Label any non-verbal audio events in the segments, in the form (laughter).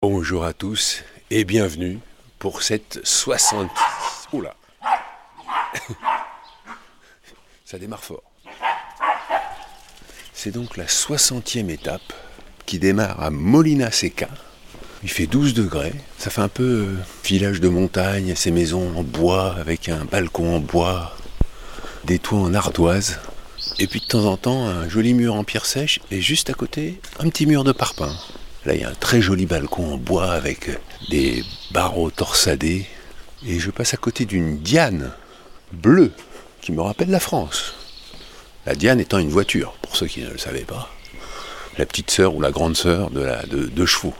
Bonjour à tous et bienvenue pour cette 60... Oula Ça démarre fort. C'est donc la 60e étape qui démarre à Molina Seca. Il fait 12 degrés, ça fait un peu euh, village de montagne, ces maisons en bois avec un balcon en bois, des toits en ardoise, et puis de temps en temps un joli mur en pierre sèche et juste à côté un petit mur de parpaing. Là il y a un très joli balcon en bois avec des barreaux torsadés et je passe à côté d'une diane bleue qui me rappelle la France. La diane étant une voiture, pour ceux qui ne le savaient pas. La petite sœur ou la grande sœur de la de, deux chevaux.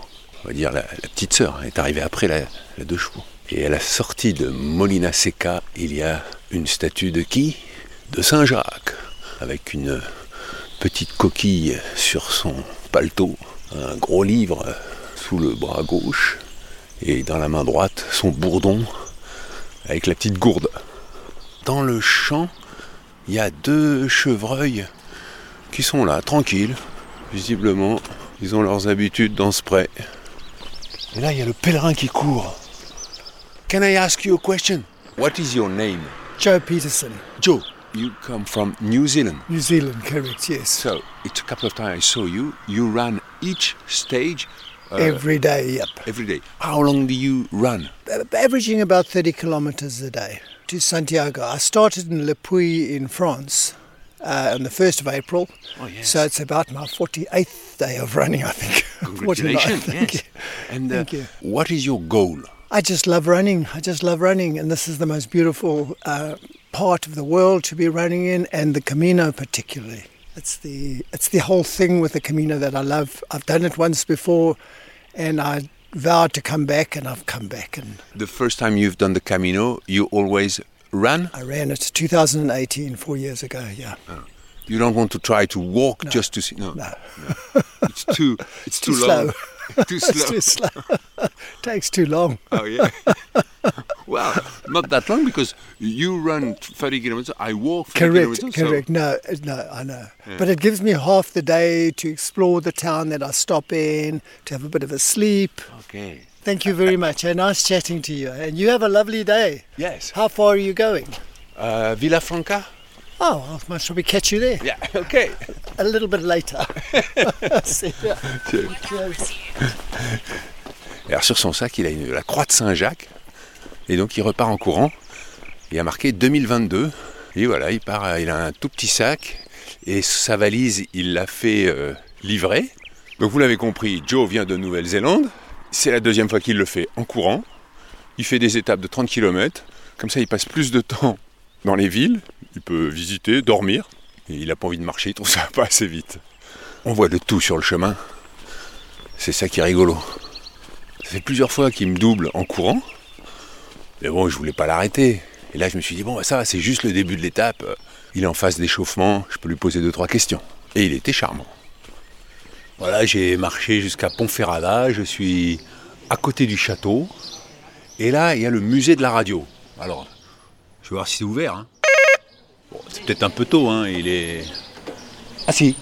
On va dire la, petite sœur est arrivée après la, la deux chevaux. Et à la sortie de Molina Seca, il y a une statue de qui? De Saint Jacques, avec une petite coquille sur son paletot, un gros livre sous le bras gauche, et dans la main droite son bourdon avec la petite gourde. Dans le champ, il y a deux chevreuils qui sont là, tranquilles. Visiblement, ils ont leurs habitudes dans ce pré. Et là, il y a le pèlerin qui court. Can I ask you a question? What is your name? Joe Peterson, Joe. You come from New Zealand. New Zealand, correct, yes. So it's a couple of times I saw you. You run each stage uh, Every day, yep. every day. How long do you run? Averaging about 30 kilometres a day to Santiago. I started in Le Puy in France uh, on the 1st of April. Oh, yes. So it's about my 48th day of running, I think. (laughs) Congratulations. thank yes. you. And uh, Thank you. what is your goal? I just love running. I just love running, and this is the most beautiful uh, part of the world to be running in, and the Camino particularly. It's the it's the whole thing with the Camino that I love. I've done it once before, and I vowed to come back, and I've come back, and The first time you've done the Camino, you always ran. I ran it 2018, four years ago. Yeah, ah. You don't want to try to walk No. just to see. No, no, it's too. (laughs) It's too, too long. slow. (laughs) too (laughs) it's slow. too slow. Takes too long. Oh yeah. well, not that long because you run 30 kilometers. I walk 30 Correct, kilometers. so- correct. No, uh, no, I know. But it gives me half the day to explore the town that I stop in, to have a bit of a sleep. okay. Thank you very much. And nice chatting to you. And you have a lovely day. Yes. How far are you going? Uh, Villafranca. Oh, I'll most probably catch you there Yeah. (laughs) Okay. a little bit later. (laughs) (laughs) See ya. Cheers. Alors sur son sac, il a une- la croix de Saint-Jacques. Et donc il repart en courant. Il a marqué 2022. Et voilà, il part, il a un tout petit sac. Et sa valise, il l'a fait euh, livrer. Donc vous l'avez compris, Joe vient de Nouvelle-Zélande. C'est la deuxième fois qu'il le fait en courant. Il fait des étapes de 30 km. Comme ça, il passe plus de temps dans les villes. Il peut visiter, dormir. Et il n'a pas envie de marcher, il trouve ça (laughs) pas assez vite. On voit de tout sur le chemin. C'est ça qui est rigolo. Ça fait plusieurs fois qu'il me double en courant. Mais bon, je voulais pas l'arrêter. Et là, je me suis dit, bon, bah, ça c'est juste le début de l'étape. Il est en phase d'échauffement, je peux lui poser deux, trois questions. Et il était charmant. Voilà, j'ai marché jusqu'à Ponferrada, je suis à côté du château. Et là, il y a le musée de la radio. Alors, je vais voir si c'est ouvert. hein. Bon, c'est peut-être un peu tôt, hein, il est... Ah si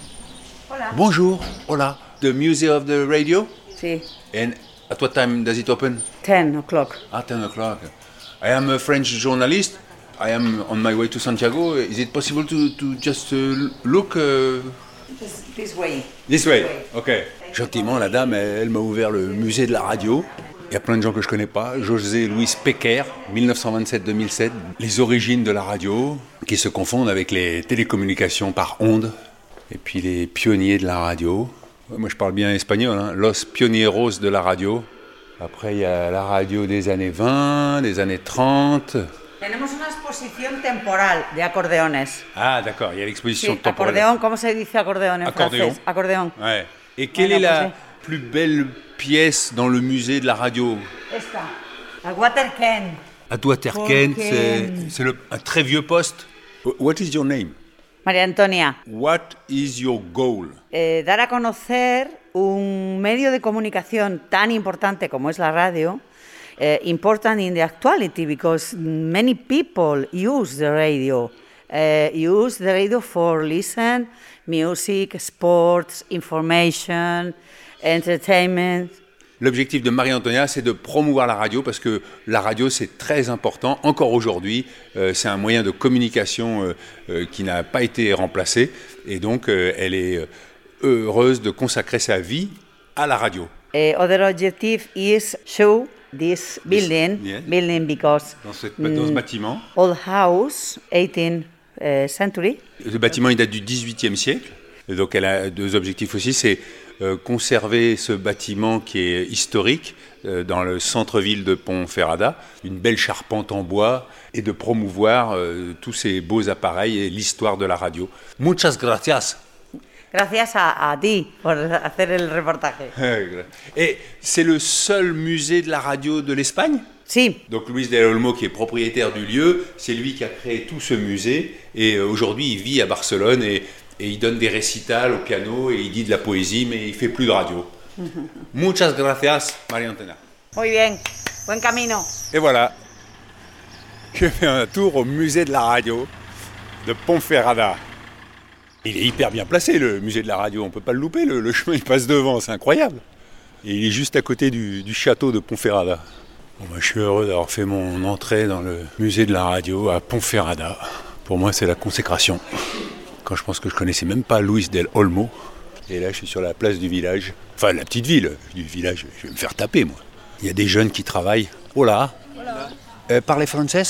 Bonjour, hola. The Museum of the Radio? And at what time does it open? 10 o'clock. At 10 o'clock. I am a French journalist. I am on my way to Santiago. Is it possible to, to just uh, look uh, This, this way. this way? Okay. Gentiment, la dame, elle, elle m'a ouvert le musée de la radio. Il y a plein de gens que je connais pas. José Luis Pecker, 1927-2007. Les origines de la radio, qui se confondent avec les télécommunications par ondes. Et puis les pionniers de la radio. Moi, je parle bien espagnol. Hein. Los pionieros de la radio. Après, il y a la radio des années 20, des années 30. Tenemos una exposición temporal de acordeones. Ah, d'accord, il y a l'exposition Sí, temporelle. acordeón, ¿cómo se dice acordeón en Accordéon. francés? Acordeón. Ouais. Et quelle Bueno, est la pues plus belle pièce dans le musée de la radio? Esta. El Waterken. À Waterken. c'est le- un très vieux poste. What is your name? María Antonia, What is your goal eh, dar a conocer un medio de comunicación tan importante como es la radio, eh, important in the actuality because many people use the radio. Uh, use the radio for listen, music, sports, information, entertainment. L'objectif de Marie-Antonia, c'est de promouvoir la radio parce que la radio, c'est très important. Encore aujourd'hui, euh, c'est un moyen de communication euh, euh, qui n'a pas été remplacé. Et donc, elle est heureuse de consacrer sa vie à la radio. Uh, other objective is show this building, yeah. building because Dans, cette- dans ce mm, bâtiment. old house, 18th uh, century. Ce bâtiment, il date du XVIIIe siècle. Et donc, elle a deux objectifs aussi. C'est conserver ce bâtiment qui est historique euh, dans le centre-ville de Ponferrada, une belle charpente en bois, et de promouvoir euh, tous ces beaux appareils et l'histoire de la radio. Muchas gracias. Gracias a, a ti por hacer el reportaje. (laughs) Et c'est le seul musée de la radio de l'Espagne? Sí, Donc Luis del Olmo, qui est propriétaire du lieu, c'est lui qui a créé tout ce musée. Et euh, aujourd'hui, il vit à Barcelone et, et il donne des récitals au piano et il dit de la poésie, mais il fait plus de radio. (laughs) Muchas gracias, María Antena. muy bien. Buen camino. Et voilà, j'ai fait un tour au musée de la radio de Ponferrada. Il est hyper bien placé, le musée de la radio. On peut pas le louper, le, le chemin il passe devant, c'est incroyable. Et il est juste à côté du, du château de Ponferrada. Bon, bah, je suis heureux d'avoir fait mon entrée dans le musée de la radio à Ponferrada. Pour moi, c'est la consécration. Quand je pense que je connaissais même pas Luis del Olmo. Et là, je suis sur la place du village. Enfin, la petite ville du village. Je vais me faire taper, moi. Il y a des jeunes qui travaillent. Oh là euh, Parlez français?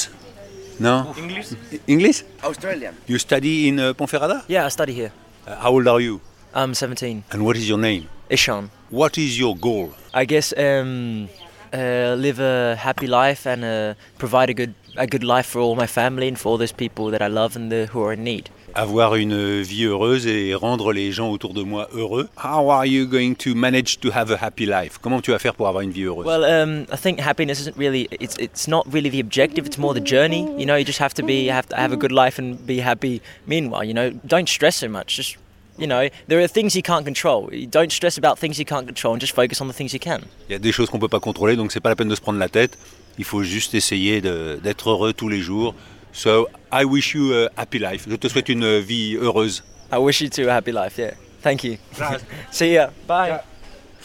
Non? English? English? Australian. You study in uh, Ponferrada? Yeah, I study here. Uh, How old are you? I'm 17. And what is your name? Ishan. What is your goal? I guess um, uh, live a happy life and uh, provide a good a good life for all my family and for all those people that I love and the, who are in need. Avoir une vie heureuse et rendre les gens autour de moi heureux. How are you going to manage to have a happy life Comment tu vas faire pour avoir une vie heureuse Well, um, I think happiness isn't really it's it's not really the objective. It's more the journey. You know, you just have to be you have to have a good life and be happy. Meanwhile, you know, don't stress so much. Just you know, there are things you can't control. You Don't stress about things you can't control and just focus on the things you can. Il y a des choses qu'on peut pas contrôler, donc c'est pas la peine de se prendre la tête. Il faut juste essayer d'être heureux tous les jours. So, I wish you a happy life. Je te souhaite une vie heureuse. I wish you too a happy life. Yeah. Thank you. (laughs) See ya. Bye.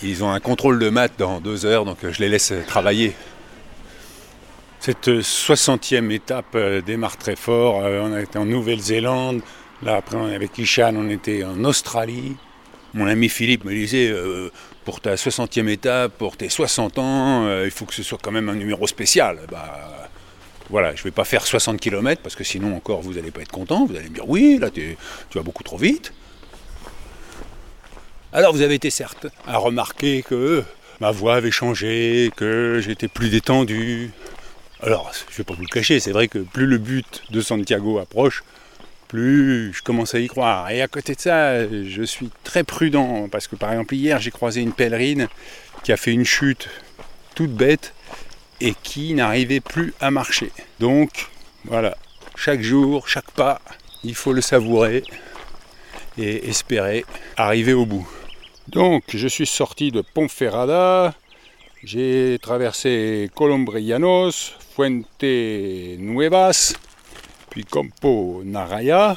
Ils ont un contrôle de maths dans deux heures, donc je les laisse travailler. Cette 60e étape euh, démarre très fort. Euh, On a été en Nouvelle-Zélande. Là, après, avec Ishan, on était en Australie. Mon ami Philippe me disait euh, pour ta 60e étape, pour tes 60 ans, euh, il faut que ce soit quand même un numéro spécial. Bah, voilà, je ne vais pas faire 60 km parce que sinon, encore, vous n'allez pas être content. Vous allez me dire oui, là, tu vas beaucoup trop vite. Alors vous avez été certes à remarquer que ma voix avait changé, que j'étais plus détendu. Alors, je vais pas vous le cacher, c'est vrai que plus le but de Santiago approche, plus je commence à y croire. Et à côté de ça, je suis très prudent parce que par exemple hier, j'ai croisé une pèlerine qui a fait une chute toute bête et qui n'arrivait plus à marcher. Donc, voilà, chaque jour, chaque pas, il faut le savourer et espérer arriver au bout. Donc, je suis sorti de Ponferrada, j'ai traversé Colombrianos, Fuente Nuevas, puis Campo Naraya.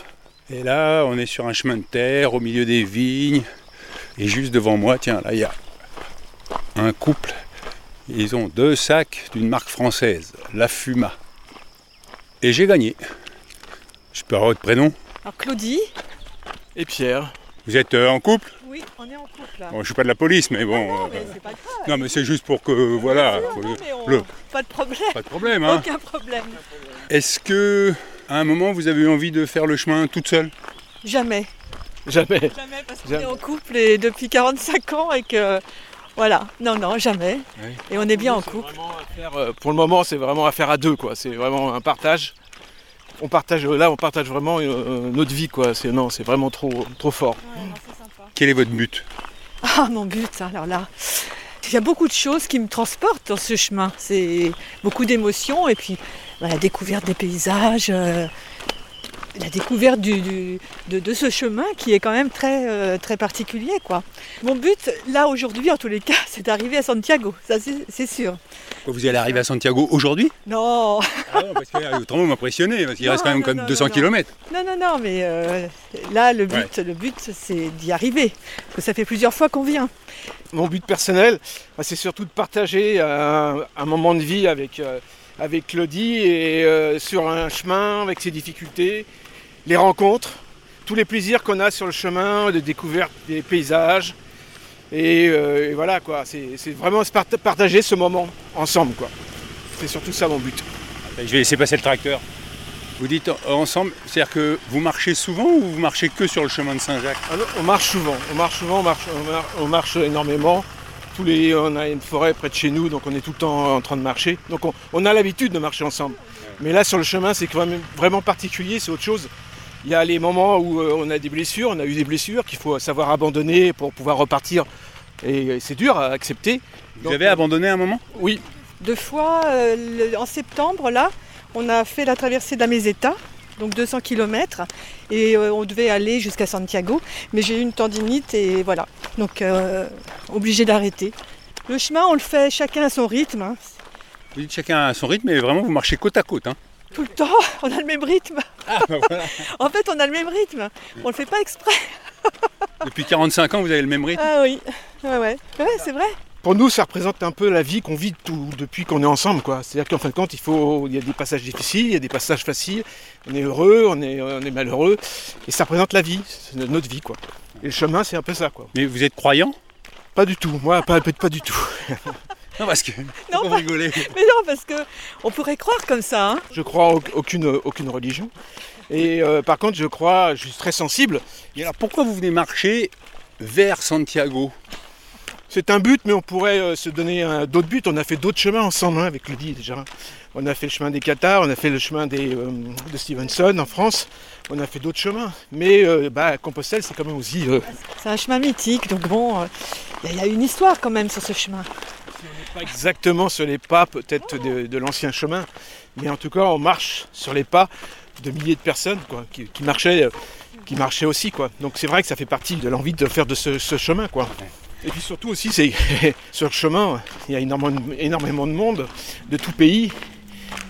Et là, on est sur un chemin de terre au milieu des vignes. Et juste devant moi, tiens, là, il y a un couple. Ils ont deux sacs d'une marque française, La Fuma. Et j'ai gagné. Je peux avoir votre prénom? Alors Claudie Et Pierre Vous êtes euh, en couple? Oui, on est en couple là. Bon, Je suis pas de la police, mais bon. non, euh, mais c'est pas grave. Non, mais c'est juste pour que, voilà, faut- Non, mais on- le- Pas de problème. pas de problème. Hein. Aucun problème. Est-ce que, à un moment, vous avez eu envie de faire le chemin toute seule? Jamais. Jamais. Jamais parce qu'on est en couple et depuis 45 ans et que. Voilà. Non, non, jamais. Oui. Et on est bien en couple. euh, pour le moment, c'est vraiment affaire à deux, quoi. C'est vraiment un partage. On partage là, on partage vraiment euh, notre vie, quoi. C'est non, c'est vraiment trop, trop fort. Quel est votre but? Ah, mon but, alors là. Il y a beaucoup de choses qui me transportent dans ce chemin. C'est beaucoup d'émotions et puis la découverte des paysages, euh, la découverte du, du- de, de ce chemin qui est quand même très, euh, très particulier. Quoi. Mon but, là, aujourd'hui, en tous les cas, (laughs) c'est d'arriver à Santiago, ça c'est sûr. Vous allez arriver à Santiago aujourd'hui? Non, Ah non, parce que autrement vous m'impressionnez, parce qu'il Non, reste quand même non, comme non, 200 non, non. km. non, non, non, mais euh, là, le but, le but c'est d'y arriver. Parce que ça fait plusieurs fois qu'on vient. Mon but personnel, bah, c'est surtout de partager un, un moment de vie avec, euh, avec Claudie et euh, sur un chemin avec ses difficultés, les rencontres, tous les plaisirs qu'on a sur le chemin, de découverte des paysages. Et, euh, et voilà quoi, c'est vraiment se partager ce moment ensemble quoi. C'est surtout ça mon but. Je vais laisser passer le tracteur. Vous dites euh, ensemble, c'est-à-dire que vous marchez souvent ou vous marchez que sur le chemin de Saint-Jacques? Ah on marche souvent, on marche souvent, on marche, on mar- on marche énormément. Tous les, on a une forêt près de chez nous, donc on est tout le temps en train de marcher. Donc on, on a l'habitude de marcher ensemble. Mais là sur le chemin, c'est quand même vraiment particulier, c'est autre chose. Il y a les moments où euh, on a des blessures, on a eu des blessures qu'il faut savoir abandonner pour pouvoir repartir. Et c'est dur à accepter. Vous Donc, avez abandonné un moment? Oui, Deux fois, euh, le- en septembre, là, on a fait la traversée de la Meseta, donc 200 km, et euh, on devait aller jusqu'à Santiago, mais j'ai eu une tendinite et voilà, donc euh, obligé d'arrêter. Le chemin, on le fait chacun à son rythme, hein. Vous dites chacun à son rythme, mais vraiment vous marchez côte à côte. Hein. tout le temps, (laughs) on a le même rythme. (laughs) en fait, on a le même rythme, on le fait pas exprès. Depuis 45 ans, vous avez le même rythme. Ah oui, ouais, ouais, ouais c'est vrai. Pour nous, ça représente un peu la vie qu'on vit tout, depuis qu'on est ensemble. quoi. C'est-à-dire qu'en fin de compte, il, faut, il y a des passages difficiles, il y a des passages faciles. On est heureux, on est, on est malheureux. Et ça représente la vie, c'est notre vie. quoi. Et le chemin, c'est un peu ça. quoi. Mais vous êtes croyant? Pas du tout, moi, pas, pas du tout. (laughs) Non, parce que. Non, pas- rigolez. (laughs) Mais non, parce que on pourrait croire comme ça. hein. Je crois aucune, aucune religion. Et euh, par contre, je crois, je suis très sensible. Et alors pourquoi vous venez marcher vers Santiago? C'est un but, mais on pourrait euh, se donner un- d'autres buts. On a fait d'autres chemins ensemble hein, avec Lydie déjà. On a fait le chemin des Qatars, on a fait le chemin des, euh, de Stevenson en France. On a fait d'autres chemins. Mais euh, bah, Compostelle, c'est quand même aussi. euh, C'est un chemin mythique, donc bon, euh, il y, a- il y a une histoire quand même sur ce chemin. pas exactement sur les pas peut-être de, de l'ancien chemin, mais en tout cas on marche sur les pas de milliers de personnes quoi, qui, qui marchaient, euh, qui marchaient aussi. Quoi. Donc c'est vrai que ça fait partie de l'envie de faire de ce, ce chemin. Quoi. Et puis surtout aussi, c'est (laughs) sur le chemin, il y a énormément, énormément de monde de tout pays,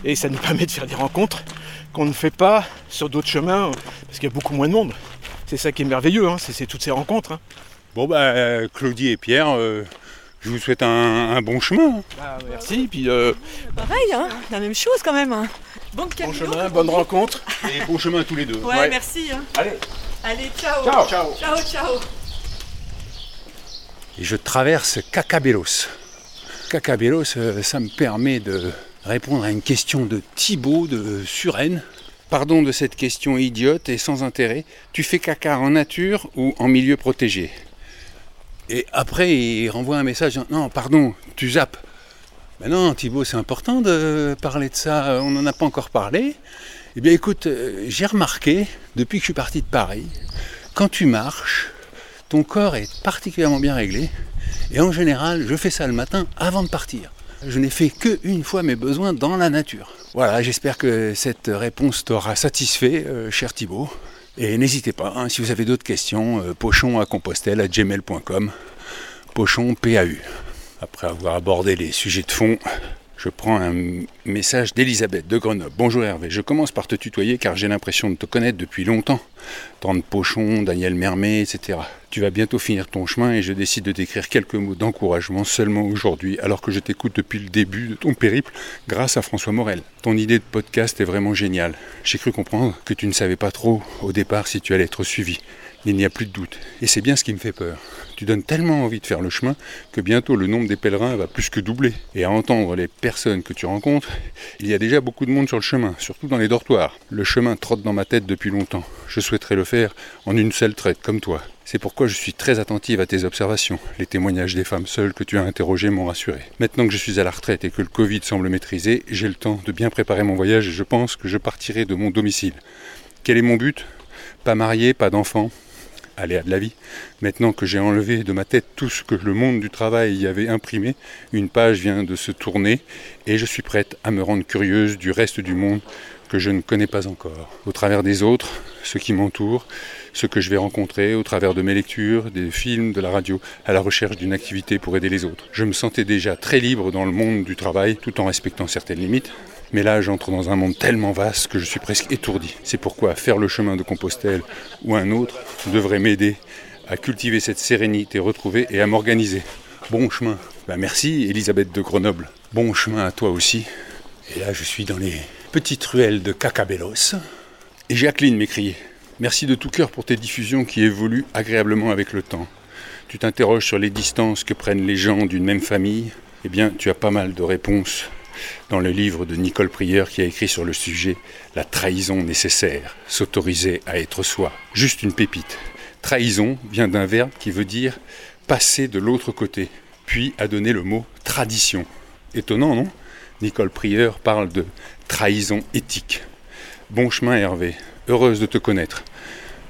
et ça nous permet de faire des rencontres qu'on ne fait pas sur d'autres chemins, parce qu'il y a beaucoup moins de monde. C'est ça qui est merveilleux, hein, c'est toutes ces rencontres. hein. Bon, bah, Claudie et Pierre, euh, je vous souhaite un, un bon chemin. Bah, merci, puis euh, Pareil, hein, la même chose quand même. hein. Bon, bon chemin, bonne rencontre. Et bon chemin à tous les deux. Ouais, Ouais. merci. hein. Allez, Allez, ciao. ciao, ciao. Ciao, ciao. Et je traverse Cacabelos. Cacabelos, euh, ça me permet de répondre à une question de Thibaut de Suresnes. Pardon de cette question idiote et sans intérêt. Tu fais caca en nature ou en milieu protégé? Et après, il renvoie un message. Non, pardon, tu zappes. Ben non, Thibaut, c'est important de parler de ça. On n'en a pas encore parlé. Eh bien, écoute, euh, j'ai remarqué, depuis que je suis parti de Paris, quand tu marches, ton corps est particulièrement bien réglé. Et en général, je fais ça le matin avant de partir. Je n'ai fait que une fois mes besoins dans la nature. Voilà, j'espère que cette réponse t'aura satisfait, euh, cher Thibaut. Et n'hésitez pas, hein, si vous avez d'autres questions, euh, pochon à compostelle à gmail.com. Pochon PAU. Après avoir abordé les sujets de fond, je prends un message d'Elisabeth de Grenoble. Bonjour Hervé, je commence par te tutoyer car j'ai l'impression de te connaître depuis longtemps. Tant de Pochon, Daniel Mermet, etc. Tu vas bientôt finir ton chemin et je décide de t'écrire quelques mots d'encouragement seulement aujourd'hui alors que je t'écoute depuis le début de ton périple grâce à François Morel. Ton idée de podcast est vraiment géniale. J'ai cru comprendre que tu ne savais pas trop au départ si tu allais être suivi. Il n'y a plus de doute. Et c'est bien ce qui me fait peur. Tu donnes tellement envie de faire le chemin que bientôt le nombre des pèlerins va plus que doubler. Et à entendre les personnes que tu rencontres, il y a déjà beaucoup de monde sur le chemin, surtout dans les dortoirs. Le chemin trotte dans ma tête depuis longtemps. Je souhaiterais le faire en une seule traite, comme toi. C'est pourquoi je suis très attentive à tes observations. Les témoignages des femmes seules que tu as interrogées m'ont rassuré. Maintenant que je suis à la retraite et que le Covid semble maîtrisé, j'ai le temps de bien préparer mon voyage et je pense que je partirai de mon domicile. Quel est mon but? Pas marié, pas d'enfant, aléa de la vie. Maintenant que j'ai enlevé de ma tête tout ce que le monde du travail y avait imprimé, une page vient de se tourner et je suis prête à me rendre curieuse du reste du monde que je ne connais pas encore, au travers des autres, ceux qui m'entourent, ceux que je vais rencontrer, au travers de mes lectures, des films, de la radio, à la recherche d'une activité pour aider les autres. Je me sentais déjà très libre dans le monde du travail, tout en respectant certaines limites. Mais là, j'entre dans un monde tellement vaste que je suis presque étourdi. C'est pourquoi faire le chemin de Compostelle ou un autre devrait m'aider à cultiver cette sérénité retrouvée et à m'organiser. Bon chemin. Ben merci Elisabeth de Grenoble. Bon chemin à toi aussi. Et là, je suis dans les petites ruelles de Cacabellos. Et Jacqueline m'écrit Merci de tout cœur pour tes diffusions qui évoluent agréablement avec le temps. Tu t'interroges sur les distances que prennent les gens d'une même famille. Eh bien, tu as pas mal de réponses dans le livre de Nicole Prieur qui a écrit sur le sujet La trahison nécessaire, s'autoriser à être soi. Juste une pépite. Trahison vient d'un verbe qui veut dire passer de l'autre côté, puis a donné le mot tradition. Étonnant, non? Nicole Prieur parle de trahison éthique. Bon chemin Hervé, heureuse de te connaître.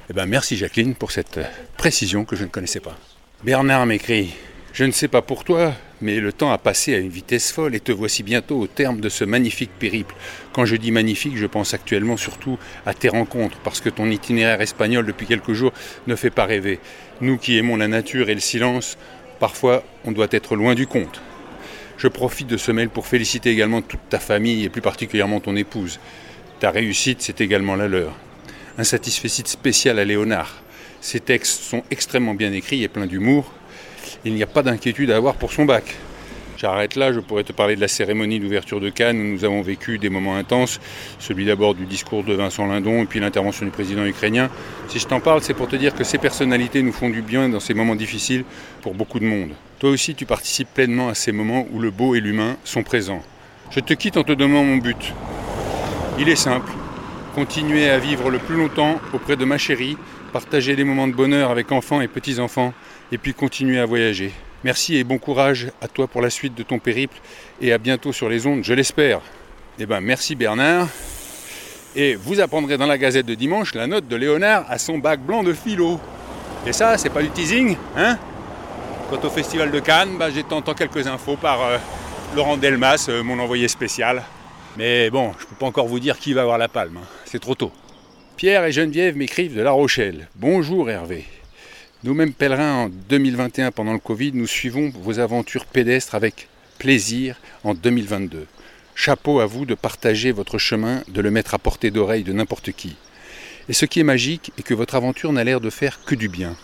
Eh ben merci Jacqueline pour cette précision que je ne connaissais pas. Bernard m'écrit Je ne sais pas pour toi, mais le temps a passé à une vitesse folle et te voici bientôt au terme de ce magnifique périple. Quand je dis magnifique, je pense actuellement surtout à tes rencontres, parce que ton itinéraire espagnol depuis quelques jours ne fait pas rêver. Nous qui aimons la nature et le silence, parfois on doit être loin du compte. Je profite de ce mail pour féliciter également toute ta famille et plus particulièrement ton épouse. Ta réussite, c'est également la leur. Un satisfecit spécial à Léonard. Ses textes sont extrêmement bien écrits et pleins d'humour. Il n'y a pas d'inquiétude à avoir pour son bac. J'arrête là, je pourrais te parler de la cérémonie d'ouverture de Cannes où nous avons vécu des moments intenses, celui d'abord du discours de Vincent Lindon et puis l'intervention du président ukrainien. Si je t'en parle, c'est pour te dire que ces personnalités nous font du bien dans ces moments difficiles pour beaucoup de monde. Toi aussi, tu participes pleinement à ces moments où le beau et l'humain sont présents. Je te quitte en te donnant mon but. Il est simple. Continuer à vivre le plus longtemps auprès de ma chérie, partager des moments de bonheur avec enfants et petits-enfants, et puis continuer à voyager. Merci et bon courage à toi pour la suite de ton périple, et à bientôt sur les ondes, je l'espère. Eh ben merci Bernard. Et vous apprendrez dans la Gazette de dimanche la note de Léonard à son bac blanc de philo. Et ça, c'est pas du teasing, hein? Quant au Festival de Cannes, bah, j'ai quelques infos par euh, Laurent Delmas, euh, mon envoyé spécial. Mais bon, je peux pas encore vous dire qui va avoir la palme, hein. c'est trop tôt. Pierre et Geneviève m'écrivent de La Rochelle. Bonjour Hervé. Nous-mêmes pèlerins en 2021 pendant le Covid, nous suivons vos aventures pédestres avec plaisir en 2022. Chapeau à vous de partager votre chemin, de le mettre à portée d'oreille de n'importe qui. Et ce qui est magique est que votre aventure n'a l'air de faire que du bien.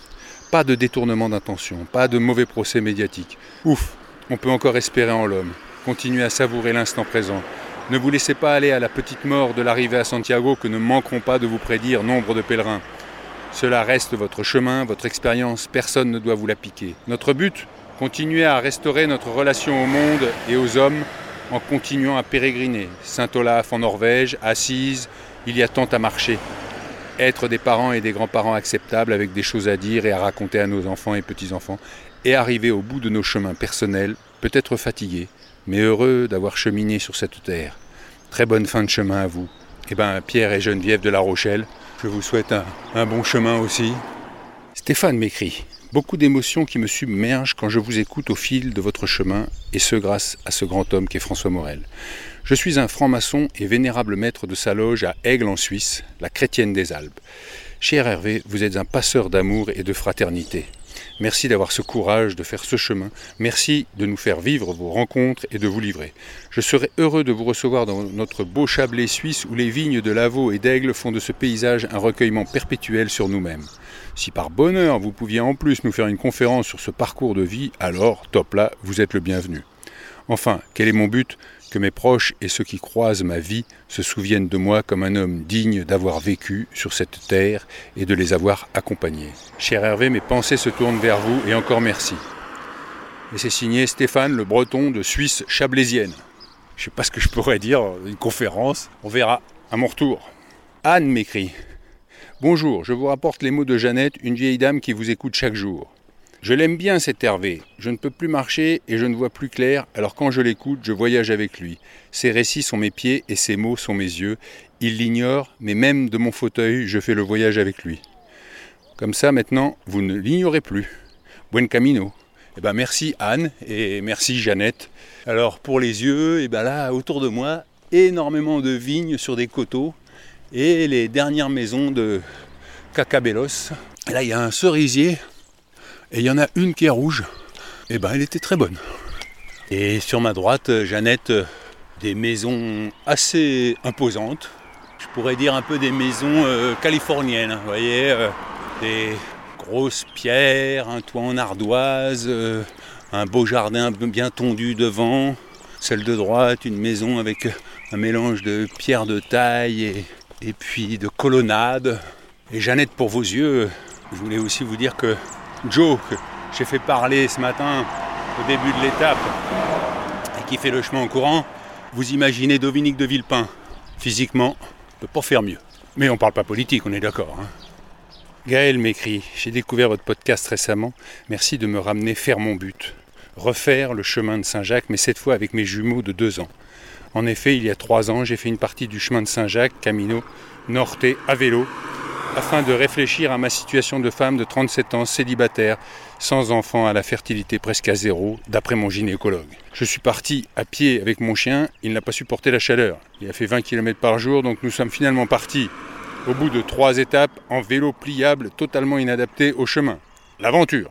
Pas de détournement d'intention, pas de mauvais procès médiatiques. Ouf, on peut encore espérer en l'homme. Continuez à savourer l'instant présent. Ne vous laissez pas aller à la petite mort de l'arrivée à Santiago que ne manqueront pas de vous prédire nombre de pèlerins. Cela reste votre chemin, votre expérience, personne ne doit vous la piquer. Notre but Continuer à restaurer notre relation au monde et aux hommes en continuant à pérégriner. Saint-Olaf en Norvège, Assise, il y a tant à marcher. Être des parents et des grands-parents acceptables avec des choses à dire et à raconter à nos enfants et petits-enfants et arriver au bout de nos chemins personnels, peut-être fatigués, mais heureux d'avoir cheminé sur cette terre. Très bonne fin de chemin à vous. Eh bien, Pierre et Geneviève de La Rochelle, je vous souhaite un, bon chemin aussi. Stéphane m'écrit Beaucoup d'émotions qui me submergent quand je vous écoute au fil de votre chemin, et ce grâce à ce grand homme qu'est François Morel. Je suis un franc-maçon et vénérable maître de sa loge à Aigle en Suisse, la chrétienne des Alpes. Cher Hervé, vous êtes un passeur d'amour et de fraternité. Merci d'avoir ce courage de faire ce chemin. Merci de nous faire vivre vos rencontres et de vous livrer. Je serai heureux de vous recevoir dans notre beau Chablais suisse où les vignes de Lavaux et d'Aigle font de ce paysage un recueillement perpétuel sur nous-mêmes. Si par bonheur vous pouviez en plus nous faire une conférence sur ce parcours de vie, alors, top là, vous êtes le bienvenu. Enfin, quel est mon but? Que mes proches et ceux qui croisent ma vie se souviennent de moi comme un homme digne d'avoir vécu sur cette terre et de les avoir accompagnés. Cher Hervé, mes pensées se tournent vers vous et encore merci. Et c'est signé Stéphane le Breton de Suisse chablaisienne. Je ne sais pas ce que je pourrais dire, une conférence, on verra à mon retour. Anne m'écrit Bonjour, je vous rapporte les mots de Jeannette, une vieille dame qui vous écoute chaque jour. Je l'aime bien cet Hervé. Je ne peux plus marcher et je ne vois plus clair, alors quand je l'écoute, je voyage avec lui. Ses récits sont mes pieds et ses mots sont mes yeux. Il l'ignore, mais même de mon fauteuil, je fais le voyage avec lui. Comme ça, maintenant, vous ne l'ignorez plus. Buen camino. Eh ben, merci Anne et merci Jeannette. Alors pour les yeux, eh ben là, autour de moi, énormément de vignes sur des coteaux et les dernières maisons de Cacabelos. Là, il y a un cerisier et il y en a une qui est rouge. Et ben, elle était très bonne. Et sur ma droite, Jeannette, des maisons assez imposantes. Je pourrais dire un peu des maisons euh, californiennes, vous voyez, euh, des grosses pierres, un toit en ardoise, euh, un beau jardin bien tondu devant. Celle de droite, une maison avec un mélange de pierres de taille et, et puis de colonnades. Et Jeannette, pour vos yeux, je voulais aussi vous dire que Joe, que j'ai fait parler ce matin au début de l'étape et qui fait le chemin en courant, vous imaginez Dominique de Villepin. Physiquement, on peut pas faire mieux. Mais on parle pas politique, on est d'accord. Hein. Gaël m'écrit J'ai découvert votre podcast récemment. Merci de me ramener faire mon but. Refaire le chemin de Saint-Jacques, mais cette fois avec mes jumeaux de deux ans. En effet, il y a trois ans, j'ai fait une partie du chemin de Saint-Jacques, Camino Norte, à vélo, afin de réfléchir à ma situation de femme de 37 ans, célibataire, sans enfant, à la fertilité presque à zéro, d'après mon gynécologue. Je suis parti à pied avec mon chien, il n'a pas supporté la chaleur. Il a fait 20 km par jour, donc nous sommes finalement partis au bout de trois étapes en vélo pliable totalement inadapté au chemin. L'aventure.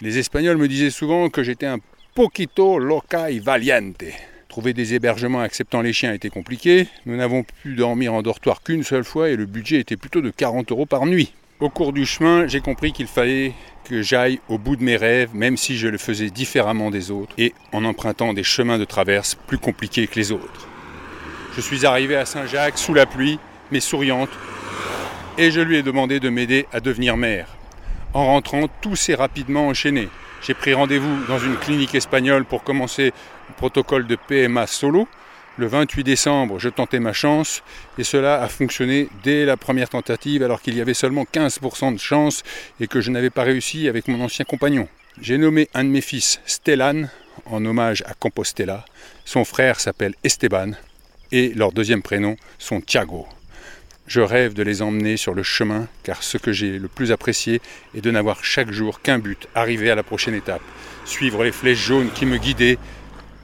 Les Espagnols me disaient souvent que j'étais un poquito loca y valiente. Trouver des hébergements acceptant les chiens était compliqué. Nous n'avons pu dormir en dortoir qu'une seule fois et le budget était plutôt de 40 euros par nuit. Au cours du chemin, j'ai compris qu'il fallait que j'aille au bout de mes rêves, même si je le faisais différemment des autres et en empruntant des chemins de traverse plus compliqués que les autres. Je suis arrivé à Saint-Jacques sous la pluie, mais souriante, et je lui ai demandé de m'aider à devenir mère. En rentrant, tout s'est rapidement enchaîné. J'ai pris rendez-vous dans une clinique espagnole pour commencer le protocole de PMA solo. Le 28 décembre, je tentais ma chance et cela a fonctionné dès la première tentative alors qu'il y avait seulement 15% de chance et que je n'avais pas réussi avec mon ancien compagnon. J'ai nommé un de mes fils Stellan en hommage à Compostela. Son frère s'appelle Esteban et leur deuxième prénom sont Thiago. Je rêve de les emmener sur le chemin, car ce que j'ai le plus apprécié est de n'avoir chaque jour qu'un but, arriver à la prochaine étape. Suivre les flèches jaunes qui me guidaient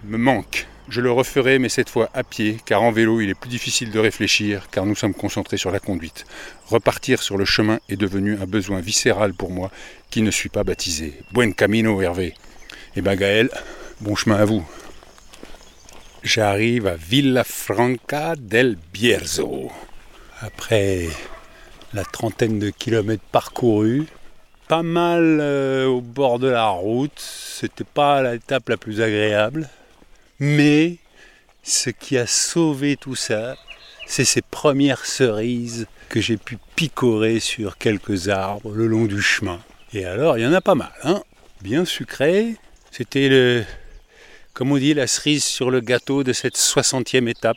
me manque. Je le referai, mais cette fois à pied, car en vélo il est plus difficile de réfléchir, car nous sommes concentrés sur la conduite. Repartir sur le chemin est devenu un besoin viscéral pour moi, qui ne suis pas baptisé. Buen camino, Hervé. Eh ben Gaël, bon chemin à vous. J'arrive à Villafranca del Bierzo après la trentaine de kilomètres parcourus. Pas mal euh, au bord de la route, c'était pas l'étape la plus agréable, mais ce qui a sauvé tout ça, c'est ces premières cerises que j'ai pu picorer sur quelques arbres le long du chemin. Et alors, il y en a pas mal, hein bien sucré. C'était le, comme on dit, la cerise sur le gâteau de cette 60e étape.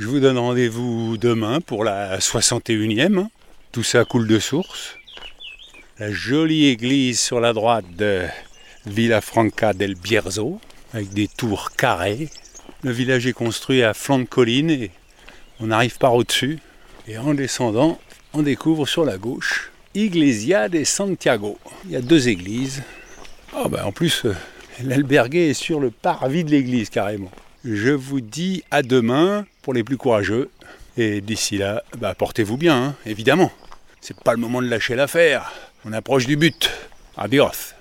Je vous donne rendez-vous demain pour la 61e. Tout ça coule de source. La jolie église sur la droite de Villafranca del Bierzo, avec des tours carrées. Le village est construit à flanc de colline et on arrive par au-dessus. Et en descendant, on découvre sur la gauche Iglesia de Santiago. Il y a deux églises. Oh ben en plus, euh, l'albergué est sur le parvis de l'église carrément. Je vous dis à demain pour les plus courageux. Et d'ici là, bah, portez-vous bien, hein, évidemment. C'est pas le moment de lâcher l'affaire. On approche du but. Adios.